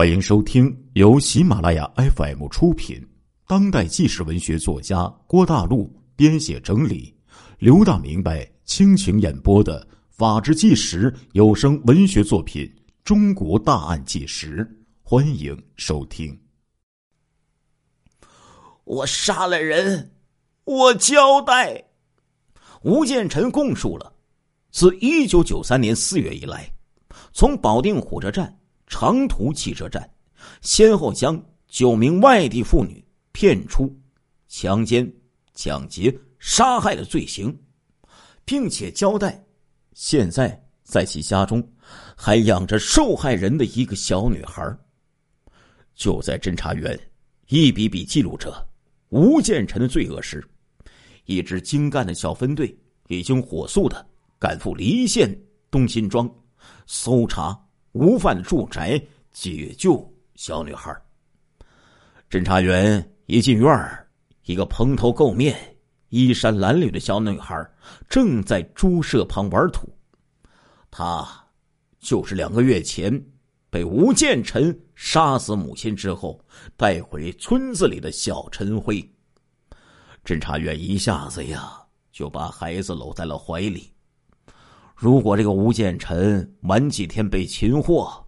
欢迎收听由喜马拉雅 FM 出品、当代纪实文学作家郭大陆编写整理、刘大明白倾情演播的《法制纪实》有声文学作品《中国大案纪实》，欢迎收听。我杀了人，我交代。吴建臣供述了，自一九九三年四月以来，从保定火车站。长途汽车站，先后将九名外地妇女骗出、强奸、抢劫、杀害的罪行，并且交代，现在在其家中还养着受害人的一个小女孩。就在侦查员一笔笔记录着吴建臣的罪恶时，一支精干的小分队已经火速的赶赴离县东辛庄，搜查。吴犯的住宅解救小女孩。侦查员一进院儿，一个蓬头垢面、衣衫褴褛的小女孩正在猪舍旁玩土。她就是两个月前被吴建臣杀死母亲之后带回村子里的小陈辉。侦查员一下子呀就把孩子搂在了怀里。如果这个吴建臣晚几天被擒获，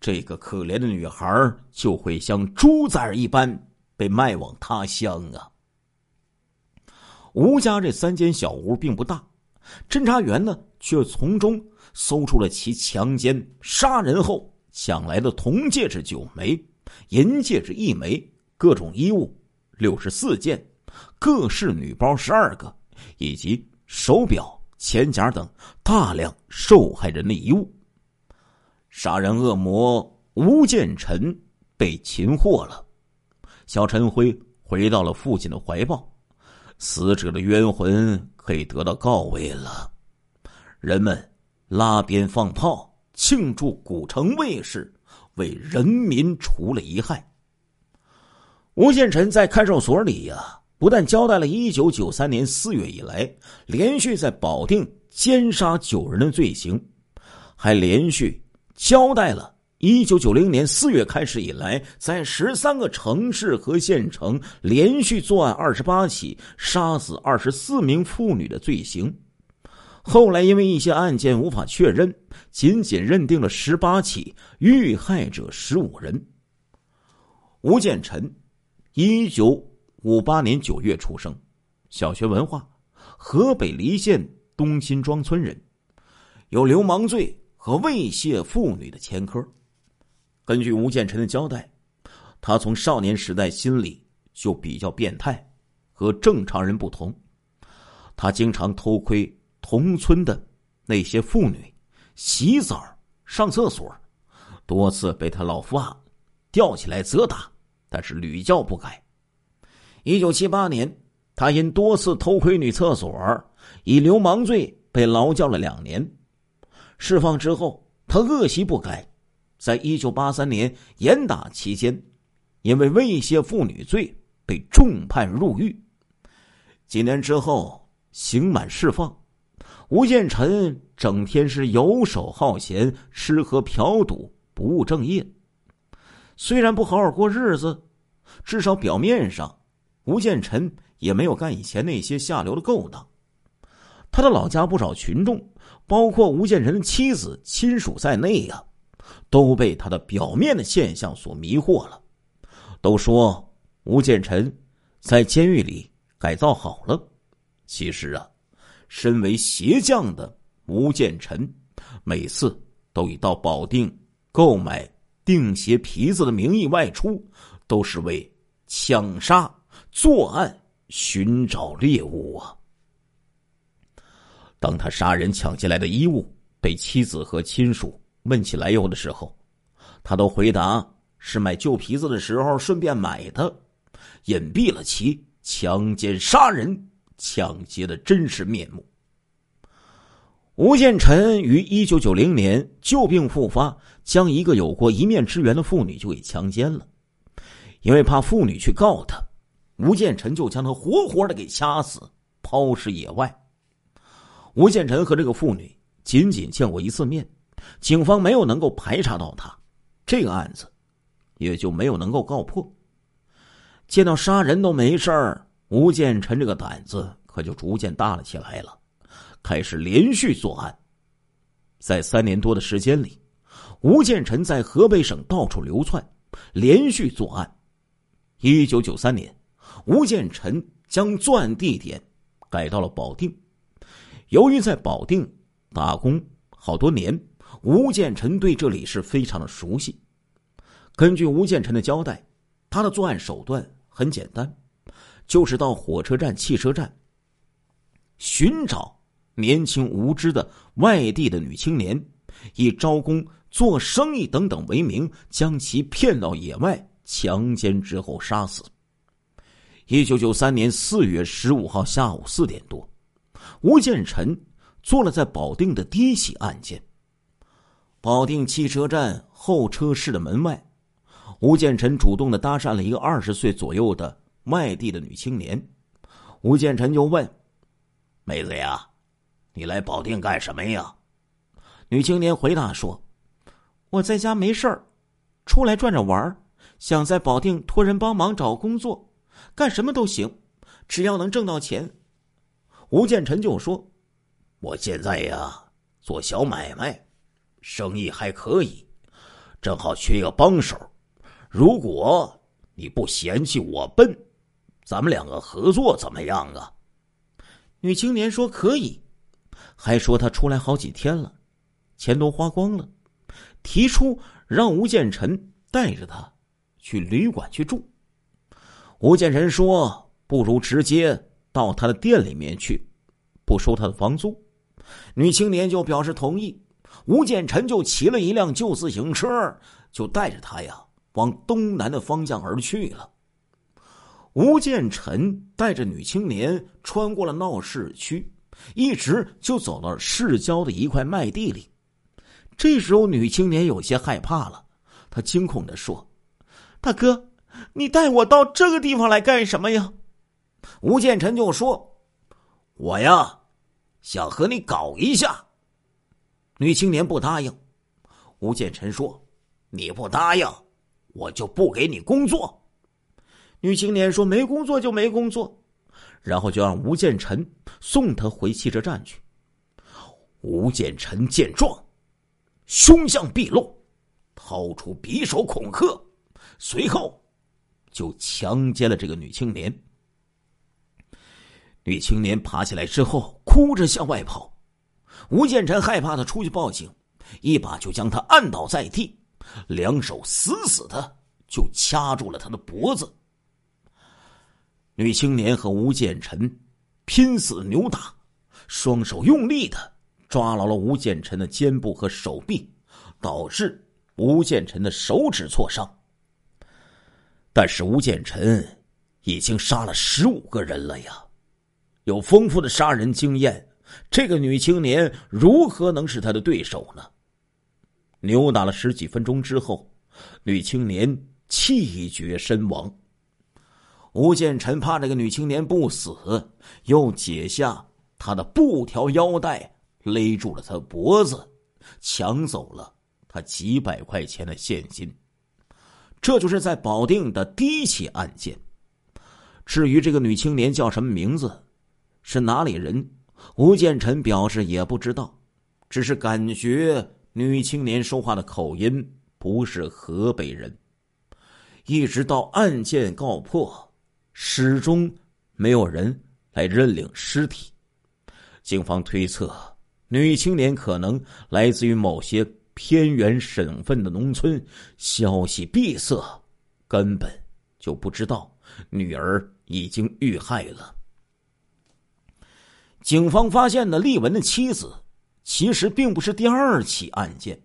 这个可怜的女孩就会像猪崽一般被卖往他乡啊！吴家这三间小屋并不大，侦查员呢却从中搜出了其强奸、杀人后抢来的铜戒指九枚、银戒指一枚、各种衣物六十四件、各式女包十二个，以及手表。钱夹等大量受害人的遗物。杀人恶魔吴建臣被擒获了，小陈辉回到了父亲的怀抱，死者的冤魂可以得到告慰了。人们拉鞭放炮庆祝古城卫士为人民除了一害。吴建臣在看守所里呀。不但交代了1993年4月以来连续在保定奸杀九人的罪行，还连续交代了1990年4月开始以来在十三个城市和县城连续作案28起，杀死24名妇女的罪行。后来因为一些案件无法确认，仅仅认定了18起，遇害者15人。吴建臣，19。五八年九月出生，小学文化，河北黎县东辛庄村人，有流氓罪和猥亵妇女的前科。根据吴建臣的交代，他从少年时代心理就比较变态，和正常人不同。他经常偷窥同村的那些妇女洗澡、上厕所，多次被他老父吊起来责打，但是屡教不改。一九七八年，他因多次偷窥女厕所，以流氓罪被劳教了两年。释放之后，他恶习不改，在一九八三年严打期间，因为猥亵妇女罪被重判入狱。几年之后，刑满释放，吴建臣整天是游手好闲，吃喝嫖赌，不务正业。虽然不好好过日子，至少表面上。吴建臣也没有干以前那些下流的勾当，他的老家不少群众，包括吴建臣的妻子、亲属在内呀，都被他的表面的现象所迷惑了，都说吴建臣在监狱里改造好了。其实啊，身为鞋匠的吴建臣，每次都以到保定购买钉鞋皮子的名义外出，都是为抢杀。作案寻找猎物啊！当他杀人抢进来的衣物被妻子和亲属问起来由的时候，他都回答是买旧皮子的时候顺便买的，隐蔽了其强奸杀人、抢劫的真实面目。吴建臣于一九九零年旧病复发，将一个有过一面之缘的妇女就给强奸了，因为怕妇女去告他。吴建臣就将他活活的给掐死，抛尸野外。吴建臣和这个妇女仅仅见过一次面，警方没有能够排查到他。这个案子也就没有能够告破。见到杀人都没事儿，吴建臣这个胆子可就逐渐大了起来了，开始连续作案。在三年多的时间里，吴建臣在河北省到处流窜，连续作案。一九九三年，吴建臣将作案地点改到了保定。由于在保定打工好多年，吴建臣对这里是非常的熟悉。根据吴建臣的交代，他的作案手段很简单，就是到火车站、汽车站寻找年轻无知的外地的女青年，以招工、做生意等等为名，将其骗到野外强奸之后杀死。一九九三年四月十五号下午四点多，吴建臣做了在保定的第一起案件。保定汽车站候车室的门外。吴建臣主动的搭讪了一个二十岁左右的外地的女青年，吴建臣就问：“妹子呀，你来保定干什么呀？”女青年回答说：“我在家没事儿，出来转着玩想在保定托人帮忙找工作，干什么都行，只要能挣到钱。”吴建臣就说：“我现在呀做小买卖，生意还可以，正好缺个帮手。”如果你不嫌弃我笨，咱们两个合作怎么样啊？女青年说可以，还说她出来好几天了，钱都花光了，提出让吴建臣带着她去旅馆去住。吴建臣说不如直接到他的店里面去，不收他的房租。女青年就表示同意，吴建臣就骑了一辆旧自行车，就带着他呀。往东南的方向而去了。吴建臣带着女青年穿过了闹市区，一直就走到市郊的一块麦地里。这时候，女青年有些害怕了，她惊恐的说：“大哥，你带我到这个地方来干什么呀？”吴建臣就说：“我呀，想和你搞一下。”女青年不答应。吴建臣说：“你不答应。”我就不给你工作。女青年说：“没工作就没工作。”然后就让吴建臣送她回汽车站去。吴建臣见状，凶相毕露，掏出匕首恐吓，随后就强奸了这个女青年。女青年爬起来之后，哭着向外跑。吴建臣害怕她出去报警，一把就将她按倒在地。两手死死的就掐住了他的脖子。女青年和吴建臣拼死扭打，双手用力的抓牢了吴建臣的肩部和手臂，导致吴建臣的手指挫伤。但是吴建臣已经杀了十五个人了呀，有丰富的杀人经验，这个女青年如何能是他的对手呢？扭打了十几分钟之后，女青年气绝身亡。吴建臣怕这个女青年不死，又解下她的布条腰带勒住了她脖子，抢走了她几百块钱的现金。这就是在保定的第一起案件。至于这个女青年叫什么名字，是哪里人，吴建臣表示也不知道，只是感觉。女青年说话的口音不是河北人，一直到案件告破，始终没有人来认领尸体。警方推测，女青年可能来自于某些偏远省份的农村，消息闭塞，根本就不知道女儿已经遇害了。警方发现了丽文的妻子。其实并不是第二起案件。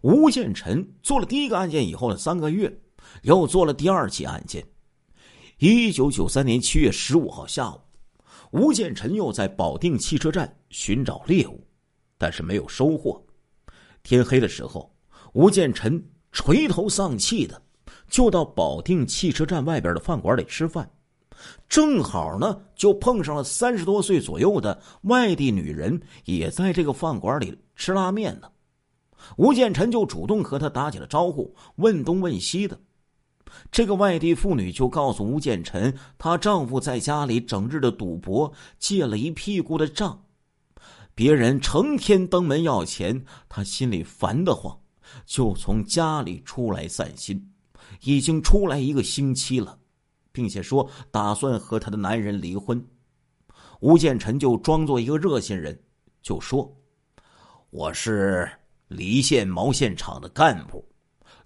吴建臣做了第一个案件以后的三个月，又做了第二起案件。一九九三年七月十五号下午，吴建臣又在保定汽车站寻找猎物，但是没有收获。天黑的时候，吴建臣垂头丧气的就到保定汽车站外边的饭馆里吃饭。正好呢，就碰上了三十多岁左右的外地女人，也在这个饭馆里吃拉面呢。吴建臣就主动和她打起了招呼，问东问西的。这个外地妇女就告诉吴建臣，她丈夫在家里整日的赌博，借了一屁股的账，别人成天登门要钱，她心里烦得慌，就从家里出来散心，已经出来一个星期了，并且说打算和她的男人离婚。吴建臣就装作一个热心人，就说：“我是离县毛线厂的干部，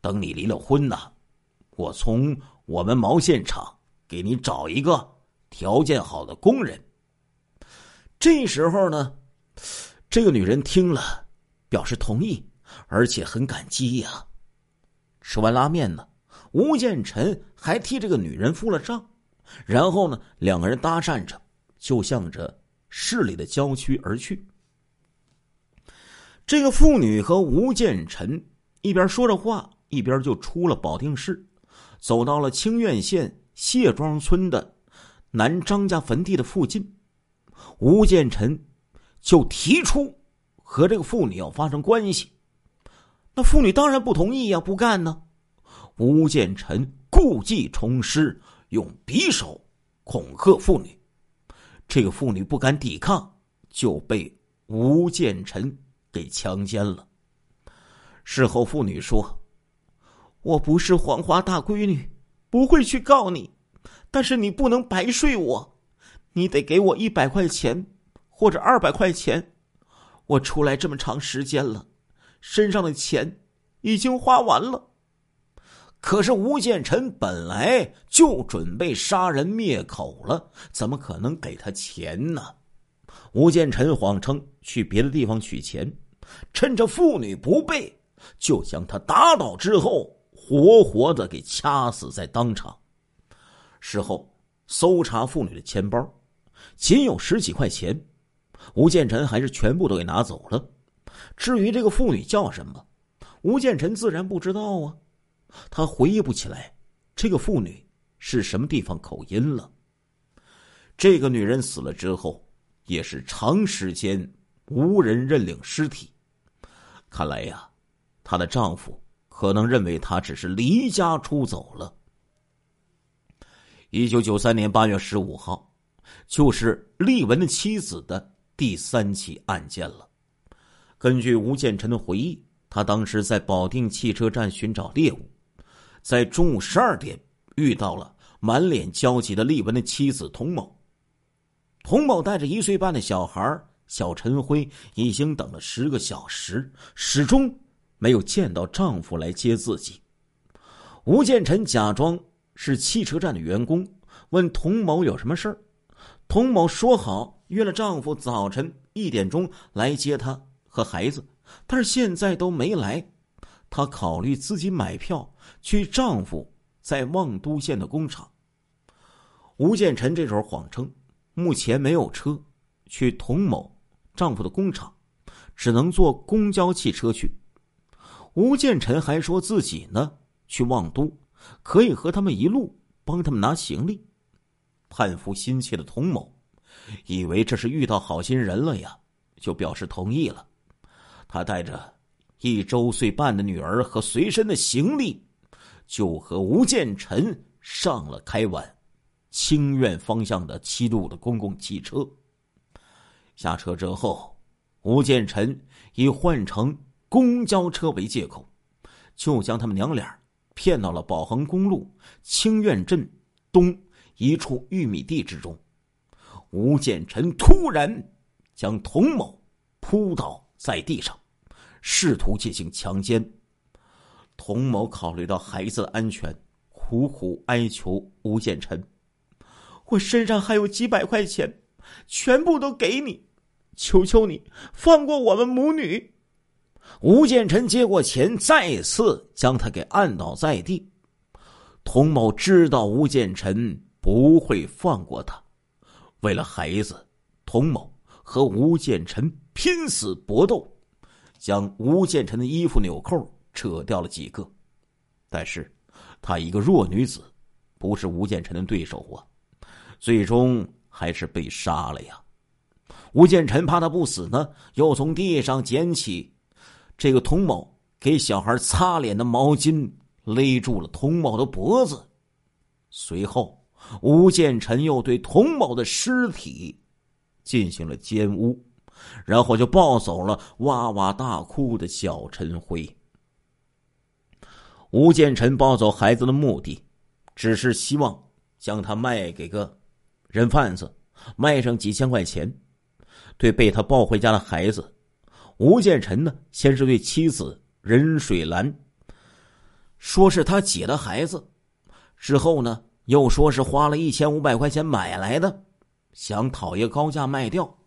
等你离了婚呢。”我从我们毛线厂给你找一个条件好的工人。这时候呢，这个女人听了，表示同意，而且很感激呀。吃完拉面呢，吴建臣还替这个女人付了账，然后呢，两个人搭讪着，就向着市里的郊区而去。这个妇女和吴建臣一边说着话，一边就出了保定市。走到了清苑县谢庄村的南张家坟地的附近，吴建臣就提出和这个妇女要发生关系。那妇女当然不同意呀，不干呢。吴建臣故技重施，用匕首恐吓妇女。这个妇女不敢抵抗，就被吴建臣给强奸了。事后，妇女说。我不是黄花大闺女，不会去告你，但是你不能白睡我，你得给我一百块钱或者二百块钱。我出来这么长时间了，身上的钱已经花完了。可是吴建臣本来就准备杀人灭口了，怎么可能给他钱呢？吴建臣谎称去别的地方取钱，趁着妇女不备，就将他打倒之后。活活的给掐死在当场。事后搜查妇女的钱包，仅有十几块钱，吴建臣还是全部都给拿走了。至于这个妇女叫什么，吴建臣自然不知道啊，他回忆不起来这个妇女是什么地方口音了。这个女人死了之后，也是长时间无人认领尸体。看来呀，她的丈夫。可能认为她只是离家出走了。一九九三年八月十五号，就是丽文的妻子的第三起案件了。根据吴建臣的回忆，他当时在保定汽车站寻找猎物，在中午十二点遇到了满脸焦急的丽文的妻子童某。童某带着一岁半的小孩小陈辉，已经等了十个小时，始终。没有见到丈夫来接自己，吴建臣假装是汽车站的员工，问童某有什么事儿。童某说好约了丈夫早晨一点钟来接她和孩子，但是现在都没来。她考虑自己买票去丈夫在望都县的工厂。吴建臣这时候谎称目前没有车去童某丈夫的工厂，只能坐公交汽车去。吴建臣还说自己呢去望都，可以和他们一路帮他们拿行李。盼夫心切的童某，以为这是遇到好心人了呀，就表示同意了。他带着一周岁半的女儿和随身的行李，就和吴建臣上了开往清苑方向的七路的公共汽车。下车之后，吴建臣以换乘。公交车为借口，就将他们娘俩骗到了宝恒公路清苑镇东一处玉米地之中。吴建臣突然将童某扑倒在地上，试图进行强奸。童某考虑到孩子的安全，苦苦哀求吴建臣：“我身上还有几百块钱，全部都给你，求求你放过我们母女。”吴建臣接过钱，再次将他给按倒在地。童某知道吴建臣不会放过他，为了孩子，童某和吴建臣拼死搏斗，将吴建臣的衣服纽扣扯掉了几个。但是，她一个弱女子，不是吴建臣的对手啊，最终还是被杀了呀。吴建臣怕他不死呢，又从地上捡起。这个童某给小孩擦脸的毛巾勒住了童某的脖子，随后吴建臣又对童某的尸体进行了奸污，然后就抱走了哇哇大哭的小陈辉。吴建臣抱走孩子的目的，只是希望将他卖给个人贩子，卖上几千块钱。对被他抱回家的孩子，吴建臣呢，先是对妻子任水兰说是他姐的孩子，之后呢，又说是花了一千五百块钱买来的，想讨一个高价卖掉。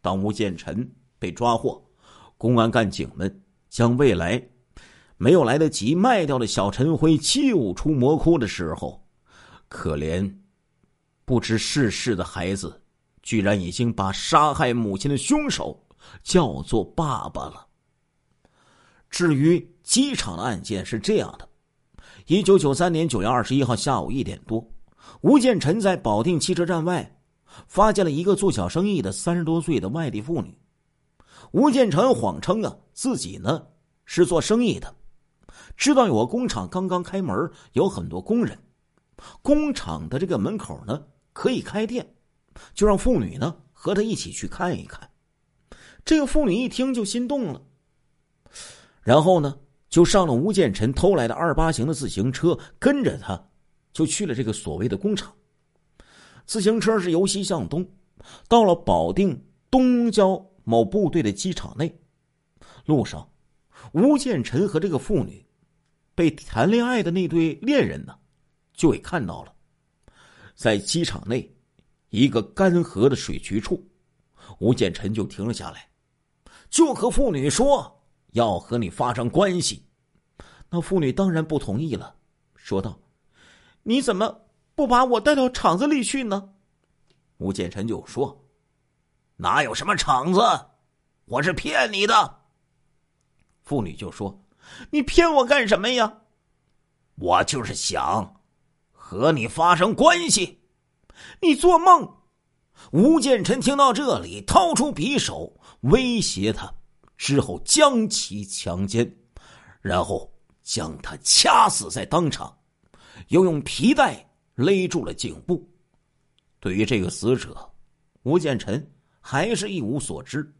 当吴建臣被抓获，公安干警们将未来。没有来得及卖掉的小陈辉救出魔窟的时候，可怜不知世事的孩子，居然已经把杀害母亲的凶手叫做爸爸了。至于机场的案件是这样的：一九九三年九月二十一号下午一点多，吴建臣在保定汽车站外发现了一个做小生意的三十多岁的外地妇女。吴建臣谎称啊，自己呢是做生意的。知道有个工厂刚刚开门，有很多工人。工厂的这个门口呢可以开店，就让妇女呢和他一起去看一看。这个妇女一听就心动了，然后呢就上了吴建臣偷来的二八型的自行车，跟着他就去了这个所谓的工厂。自行车是由西向东，到了保定东郊某部队的机场内。路上，吴建臣和这个妇女。被谈恋爱的那对恋人呢，就给看到了，在机场内一个干涸的水渠处，吴建臣就停了下来，就和妇女说要和你发生关系。那妇女当然不同意了，说道：“你怎么不把我带到厂子里去呢？”吴建臣就说：“哪有什么厂子，我是骗你的。”妇女就说。你骗我干什么呀？我就是想和你发生关系。你做梦！吴建臣听到这里，掏出匕首威胁他，之后将其强奸，然后将他掐死在当场，又用皮带勒住了颈部。对于这个死者，吴建臣还是一无所知。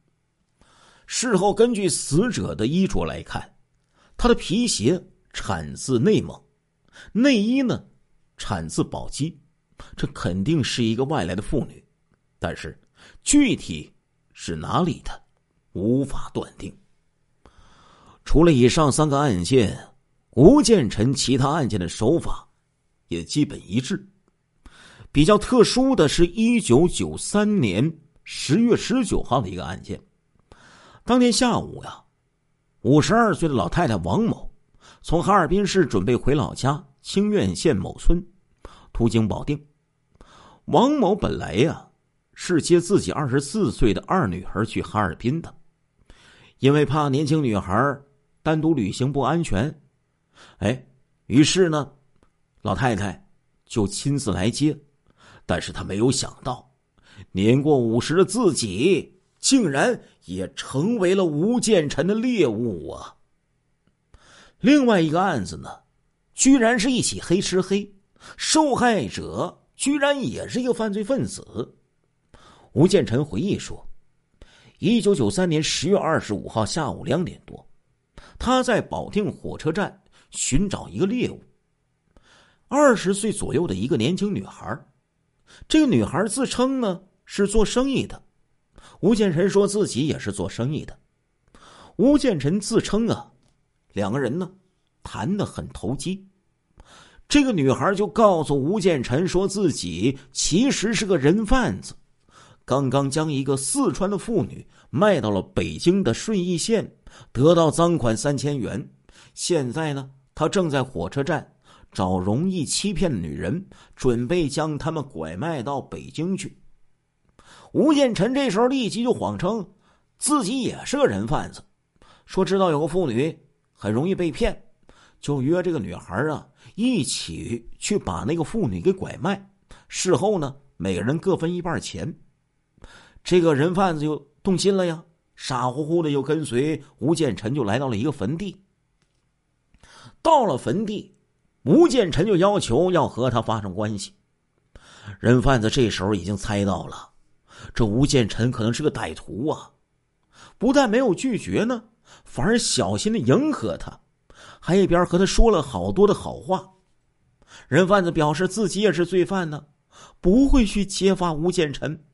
事后根据死者的衣着来看。他的皮鞋产自内蒙，内衣呢产自宝鸡，这肯定是一个外来的妇女，但是具体是哪里的，无法断定。除了以上三个案件，吴建臣其他案件的手法也基本一致。比较特殊的是一九九三年十月十九号的一个案件，当天下午呀。五十二岁的老太太王某，从哈尔滨市准备回老家清苑县某村，途经保定。王某本来呀是接自己二十四岁的二女儿去哈尔滨的，因为怕年轻女孩单独旅行不安全，哎，于是呢，老太太就亲自来接。但是她没有想到，年过五十的自己。竟然也成为了吴建臣的猎物啊！另外一个案子呢，居然是一起黑吃黑，受害者居然也是一个犯罪分子。吴建臣回忆说，一九九三年十月二十五号下午两点多，他在保定火车站寻找一个猎物，二十岁左右的一个年轻女孩。这个女孩自称呢是做生意的。吴建臣说自己也是做生意的。吴建臣自称啊，两个人呢谈的很投机。这个女孩就告诉吴建臣说自己其实是个人贩子，刚刚将一个四川的妇女卖到了北京的顺义县，得到赃款三千元。现在呢，他正在火车站找容易欺骗的女人，准备将他们拐卖到北京去。吴建臣这时候立即就谎称自己也是个人贩子，说知道有个妇女很容易被骗，就约这个女孩啊一起去把那个妇女给拐卖。事后呢，每个人各分一半钱。这个人贩子就动心了呀，傻乎乎的就跟随吴建臣就来到了一个坟地。到了坟地，吴建臣就要求要和他发生关系。人贩子这时候已经猜到了，这吴建臣可能是个歹徒啊，不但没有拒绝呢，反而小心的迎合他，还一边和他说了好多的好话。人贩子表示自己也是罪犯呢，不会去揭发吴建臣，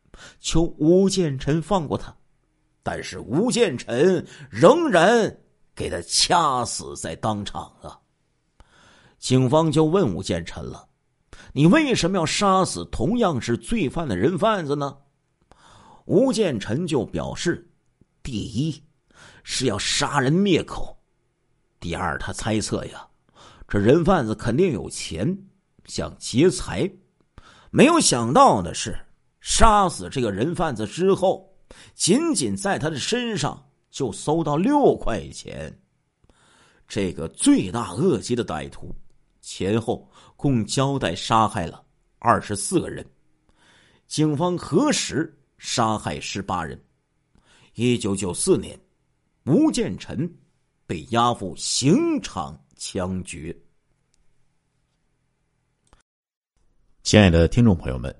求吴建臣放过他。但是吴建臣仍然给他掐死在当场啊！警方就问吴建臣了：“你为什么要杀死同样是罪犯的人贩子呢？”吴建臣就表示：“第一是要杀人灭口，第二他猜测呀，这人贩子肯定有钱，想劫财。没有想到的是，杀死这个人贩子之后。”仅仅在他的身上就搜到六块钱。这个罪大恶极的歹徒，前后共交代杀害了二十四个人。警方核实，杀害十八人。一九九四年，吴建臣被押赴刑场枪决。亲爱的听众朋友们。